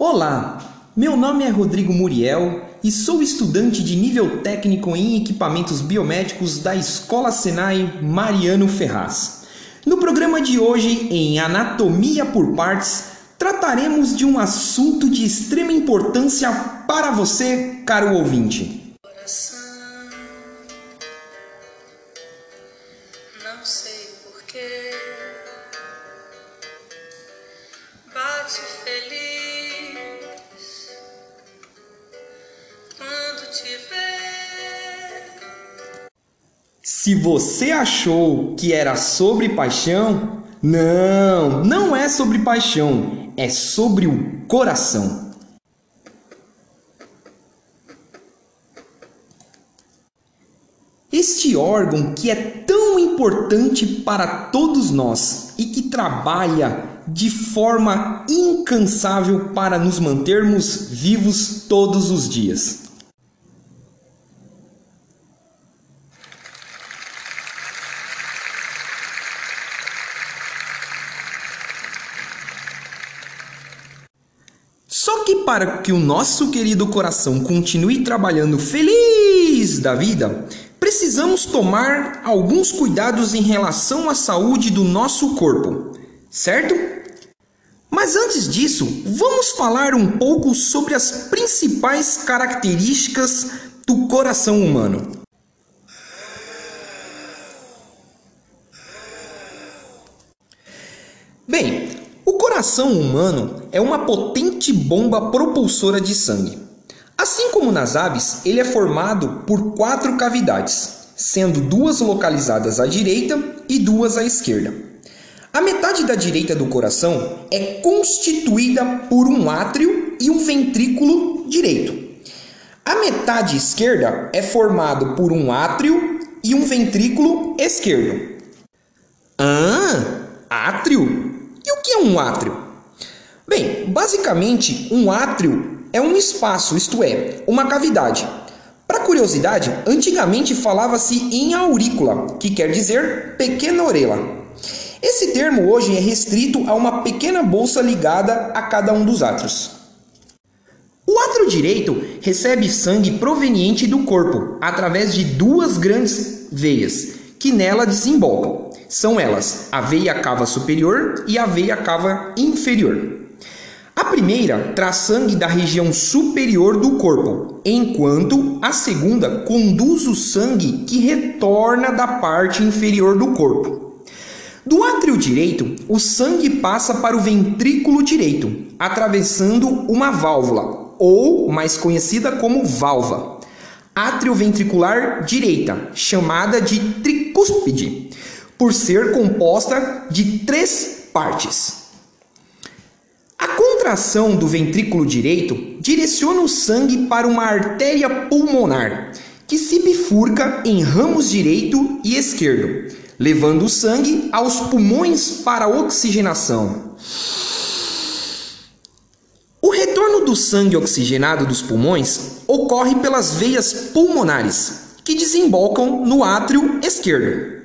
Olá, meu nome é Rodrigo Muriel e sou estudante de nível técnico em equipamentos biomédicos da Escola Senai Mariano Ferraz. No programa de hoje, em Anatomia por Partes, trataremos de um assunto de extrema importância para você, caro ouvinte. Coração, Se você achou que era sobre paixão, não, não é sobre paixão, é sobre o coração. Este órgão que é tão importante para todos nós e que trabalha de forma incansável para nos mantermos vivos todos os dias. Só que para que o nosso querido coração continue trabalhando feliz da vida, precisamos tomar alguns cuidados em relação à saúde do nosso corpo, certo? Mas antes disso, vamos falar um pouco sobre as principais características do coração humano. Bem, o coração humano é uma potente bomba propulsora de sangue. Assim como nas aves, ele é formado por quatro cavidades, sendo duas localizadas à direita e duas à esquerda. A metade da direita do coração é constituída por um átrio e um ventrículo direito. A metade esquerda é formado por um átrio e um ventrículo esquerdo. Ah, átrio? Que é um átrio? Bem, basicamente, um átrio é um espaço, isto é, uma cavidade. Para curiosidade, antigamente falava-se em aurícula, que quer dizer pequena orelha. Esse termo hoje é restrito a uma pequena bolsa ligada a cada um dos átrios. O átrio direito recebe sangue proveniente do corpo através de duas grandes veias que nela desembocam. São elas a veia cava superior e a veia cava inferior. A primeira traz sangue da região superior do corpo, enquanto a segunda conduz o sangue que retorna da parte inferior do corpo. Do átrio direito, o sangue passa para o ventrículo direito, atravessando uma válvula, ou mais conhecida como válvula, atrioventricular direita, chamada de tricúspide, por ser composta de três partes. A contração do ventrículo direito direciona o sangue para uma artéria pulmonar, que se bifurca em ramos direito e esquerdo, levando o sangue aos pulmões para oxigenação. O retorno do sangue oxigenado dos pulmões ocorre pelas veias pulmonares, que desembocam no átrio esquerdo.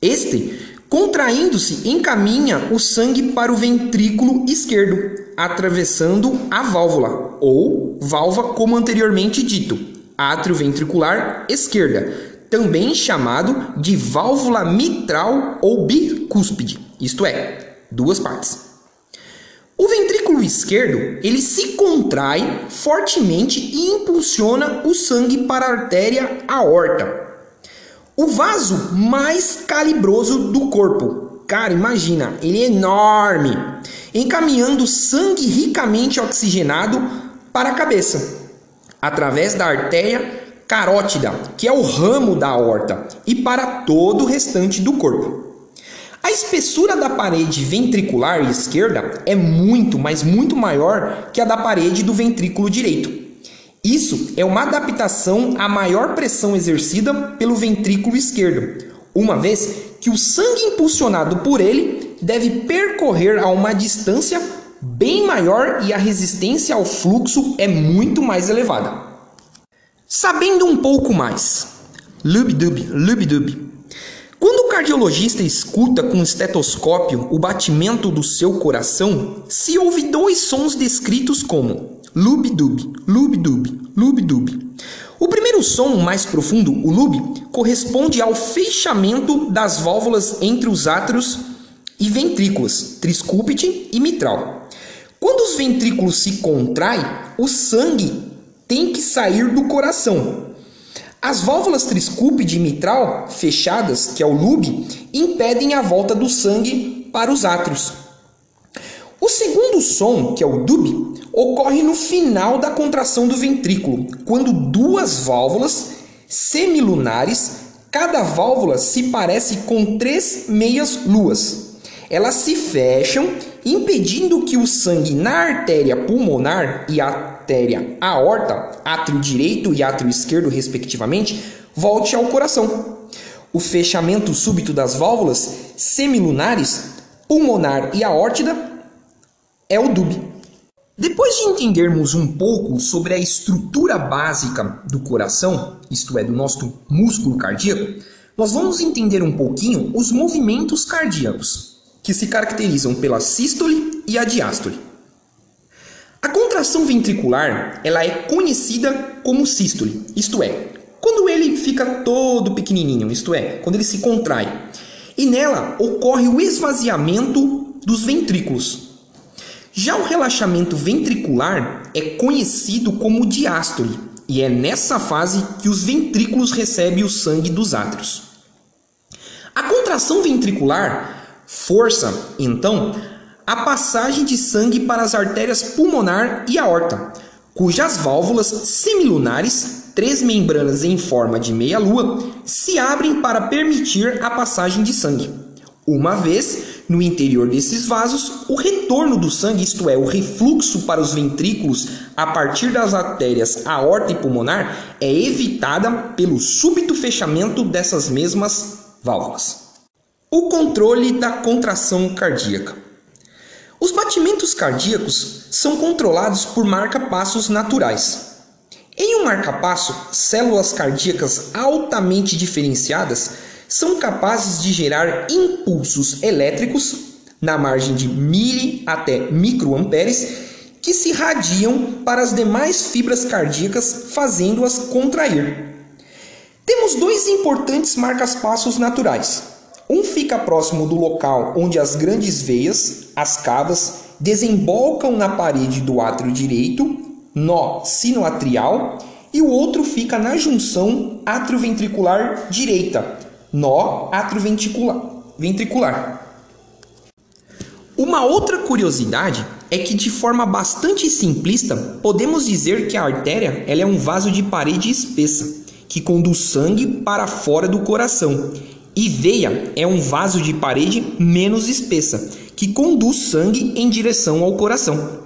Este, contraindo-se, encaminha o sangue para o ventrículo esquerdo, atravessando a válvula, ou válvula como anteriormente dito, átrio ventricular esquerda, também chamado de válvula mitral ou bicúspide, isto é, duas partes. O ventrículo esquerdo, ele se contrai fortemente e impulsiona o sangue para a artéria aorta. O vaso mais calibroso do corpo. Cara, imagina, ele é enorme, encaminhando sangue ricamente oxigenado para a cabeça, através da artéria carótida, que é o ramo da aorta, e para todo o restante do corpo. A espessura da parede ventricular esquerda é muito, mas muito maior que a da parede do ventrículo direito. Isso é uma adaptação à maior pressão exercida pelo ventrículo esquerdo, uma vez que o sangue impulsionado por ele deve percorrer a uma distância bem maior e a resistência ao fluxo é muito mais elevada. Sabendo um pouco mais, lubdub, lubdub. Quando o cardiologista escuta com estetoscópio o batimento do seu coração, se ouve dois sons descritos como lub-dub, lub-dub, lub-dub. O primeiro som, mais profundo, o lub, corresponde ao fechamento das válvulas entre os átrios e ventrículos, triscúpite e mitral. Quando os ventrículos se contraem, o sangue tem que sair do coração. As válvulas triscúpide e mitral fechadas, que é o lube, impedem a volta do sangue para os átrios. O segundo som, que é o dub, ocorre no final da contração do ventrículo, quando duas válvulas semilunares, cada válvula se parece com três meias luas. Elas se fecham, impedindo que o sangue na artéria pulmonar e artéria aorta, átrio direito e átrio esquerdo, respectivamente, volte ao coração. O fechamento súbito das válvulas semilunares, pulmonar e aórtida é o DUB. Depois de entendermos um pouco sobre a estrutura básica do coração, isto é, do nosso músculo cardíaco, nós vamos entender um pouquinho os movimentos cardíacos, que se caracterizam pela sístole e a diástole. A contração ventricular ela é conhecida como sístole, isto é, quando ele fica todo pequenininho, isto é, quando ele se contrai. E nela ocorre o esvaziamento dos ventrículos, já o relaxamento ventricular é conhecido como diástole e é nessa fase que os ventrículos recebem o sangue dos átrios. A contração ventricular força, então, a passagem de sangue para as artérias pulmonar e aorta, cujas válvulas semilunares, três membranas em forma de meia-lua, se abrem para permitir a passagem de sangue. Uma vez no interior desses vasos, o retorno do sangue, isto é, o refluxo para os ventrículos a partir das artérias aorta e pulmonar, é evitada pelo súbito fechamento dessas mesmas válvulas. O controle da contração cardíaca. Os batimentos cardíacos são controlados por marca-passos naturais. Em um marca-passo, células cardíacas altamente diferenciadas são capazes de gerar impulsos elétricos na margem de mili até microamperes que se radiam para as demais fibras cardíacas, fazendo-as contrair. Temos dois importantes marcas-passos naturais. Um fica próximo do local onde as grandes veias, as cavas, desembolcam na parede do átrio direito, nó sinoatrial, e o outro fica na junção atrioventricular direita, nó atrioventricular. Uma outra curiosidade é que de forma bastante simplista, podemos dizer que a artéria ela é um vaso de parede espessa, que conduz sangue para fora do coração, e veia é um vaso de parede menos espessa, que conduz sangue em direção ao coração.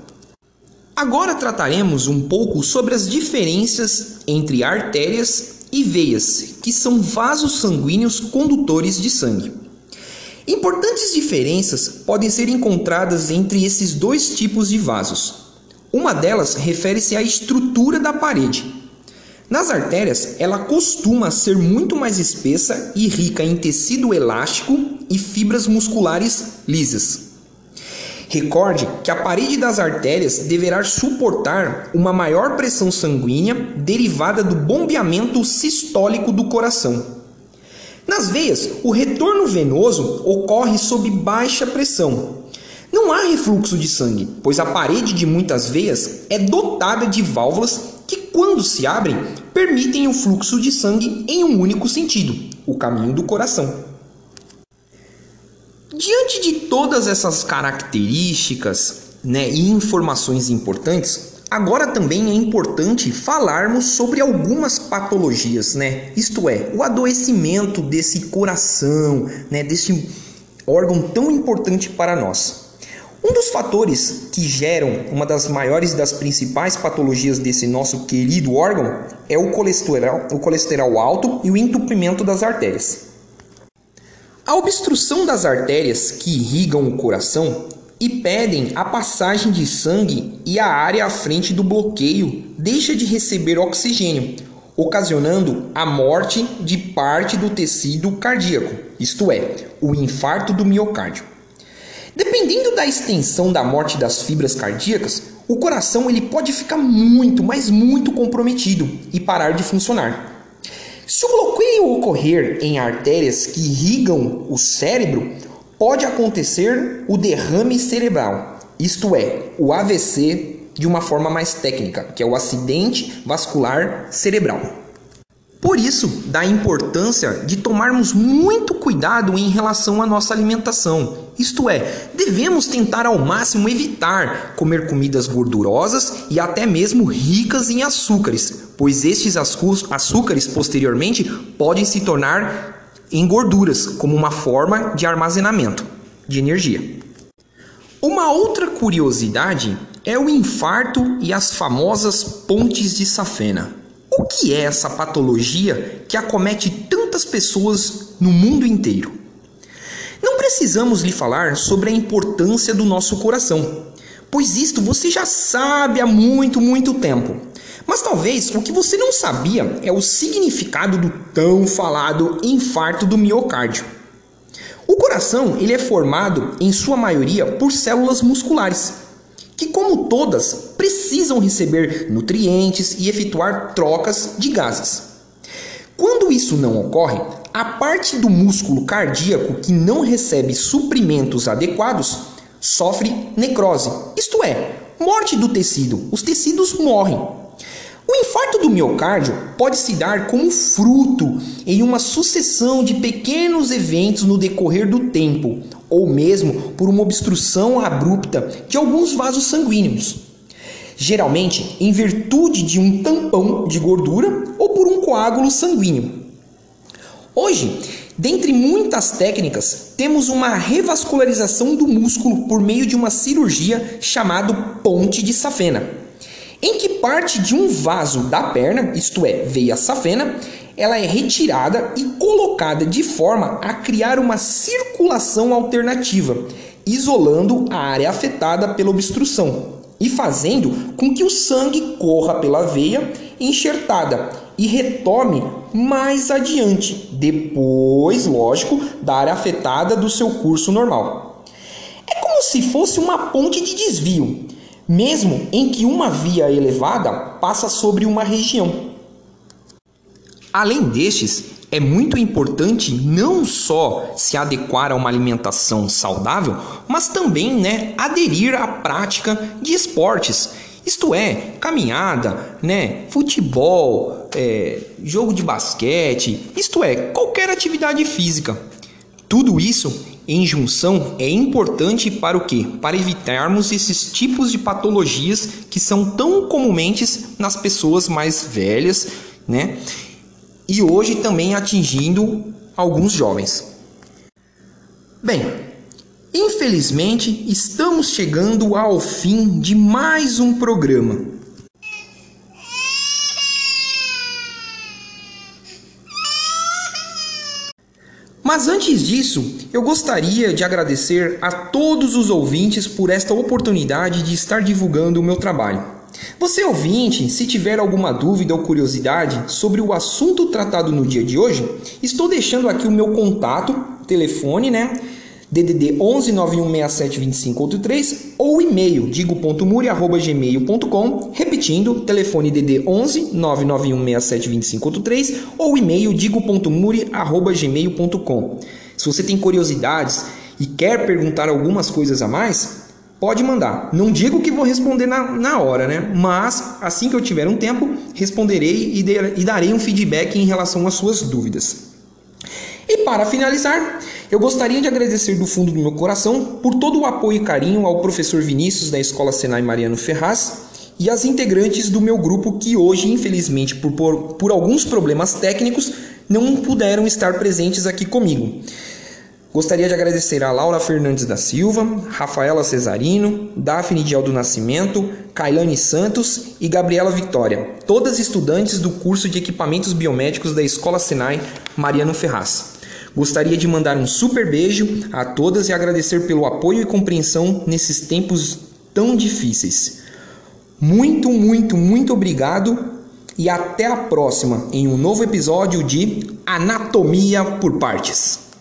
Agora trataremos um pouco sobre as diferenças entre artérias e veias, que são vasos sanguíneos condutores de sangue. Importantes diferenças podem ser encontradas entre esses dois tipos de vasos. Uma delas refere-se à estrutura da parede. Nas artérias, ela costuma ser muito mais espessa e rica em tecido elástico e fibras musculares lisas. Recorde que a parede das artérias deverá suportar uma maior pressão sanguínea derivada do bombeamento sistólico do coração. Nas veias, o retorno venoso ocorre sob baixa pressão. Não há refluxo de sangue, pois a parede de muitas veias é dotada de válvulas que, quando se abrem, permitem o fluxo de sangue em um único sentido, o caminho do coração. Diante de todas essas características né, e informações importantes, agora também é importante falarmos sobre algumas patologias, né? Isto é, o adoecimento desse coração, né, desse órgão tão importante para nós. Um dos fatores que geram uma das maiores e das principais patologias desse nosso querido órgão é o colesterol, o colesterol alto e o entupimento das artérias. A obstrução das artérias que irrigam o coração impedem a passagem de sangue e a área à frente do bloqueio deixa de receber oxigênio, ocasionando a morte de parte do tecido cardíaco, isto é, o infarto do miocárdio. Dependendo da extensão da morte das fibras cardíacas, o coração ele pode ficar muito, mas muito comprometido e parar de funcionar. Se o bloqueio ocorrer em artérias que irrigam o cérebro, pode acontecer o derrame cerebral, isto é, o AVC de uma forma mais técnica, que é o acidente vascular cerebral. Por isso, da importância de tomarmos muito cuidado em relação à nossa alimentação. Isto é, devemos tentar ao máximo evitar comer comidas gordurosas e até mesmo ricas em açúcares, pois estes açúcares posteriormente podem se tornar em gorduras como uma forma de armazenamento de energia. Uma outra curiosidade é o infarto e as famosas pontes de safena. O que é essa patologia que acomete tantas pessoas no mundo inteiro? Não precisamos lhe falar sobre a importância do nosso coração, pois isto você já sabe há muito, muito tempo. Mas talvez o que você não sabia é o significado do tão falado infarto do miocárdio. O coração ele é formado, em sua maioria, por células musculares que, como todas, precisam receber nutrientes e efetuar trocas de gases. Quando isso não ocorre, a parte do músculo cardíaco que não recebe suprimentos adequados sofre necrose, isto é, morte do tecido. Os tecidos morrem. O infarto do miocárdio pode se dar como fruto em uma sucessão de pequenos eventos no decorrer do tempo, ou mesmo por uma obstrução abrupta de alguns vasos sanguíneos. Geralmente em virtude de um tampão de gordura ou por um coágulo sanguíneo. Hoje, dentre muitas técnicas, temos uma revascularização do músculo por meio de uma cirurgia chamada ponte de safena, em que parte de um vaso da perna, isto é, veia safena, ela é retirada e colocada de forma a criar uma circulação alternativa, isolando a área afetada pela obstrução e fazendo com que o sangue corra pela veia enxertada e retome mais adiante, depois, lógico, da área afetada do seu curso normal. É como se fosse uma ponte de desvio, mesmo em que uma via elevada passa sobre uma região. Além destes, é muito importante não só se adequar a uma alimentação saudável, mas também né, aderir à prática de esportes. Isto é, caminhada, né, futebol, é, jogo de basquete, isto é, qualquer atividade física. Tudo isso em junção é importante para o que? Para evitarmos esses tipos de patologias que são tão comumente nas pessoas mais velhas, né? e hoje também atingindo alguns jovens. Bem, infelizmente estamos chegando ao fim de mais um programa. Mas antes disso, eu gostaria de agradecer a todos os ouvintes por esta oportunidade de estar divulgando o meu trabalho. Você ouvinte, se tiver alguma dúvida ou curiosidade sobre o assunto tratado no dia de hoje, estou deixando aqui o meu contato, telefone, né? DDD 11 9167 ou e-mail digo.muri@gmail.com, repetindo, telefone DD 11 991672583 ou e-mail digo.muri@gmail.com. Se você tem curiosidades e quer perguntar algumas coisas a mais, Pode mandar. Não digo que vou responder na, na hora, né? Mas assim que eu tiver um tempo, responderei e, de, e darei um feedback em relação às suas dúvidas. E para finalizar, eu gostaria de agradecer do fundo do meu coração por todo o apoio e carinho ao professor Vinícius da Escola Senai Mariano Ferraz e às integrantes do meu grupo que hoje, infelizmente, por, por, por alguns problemas técnicos, não puderam estar presentes aqui comigo. Gostaria de agradecer a Laura Fernandes da Silva, Rafaela Cesarino, Daphne Diel do Nascimento, Kailane Santos e Gabriela Vitória, todas estudantes do curso de Equipamentos Biomédicos da Escola Senai Mariano Ferraz. Gostaria de mandar um super beijo a todas e agradecer pelo apoio e compreensão nesses tempos tão difíceis. Muito, muito, muito obrigado e até a próxima em um novo episódio de Anatomia por Partes.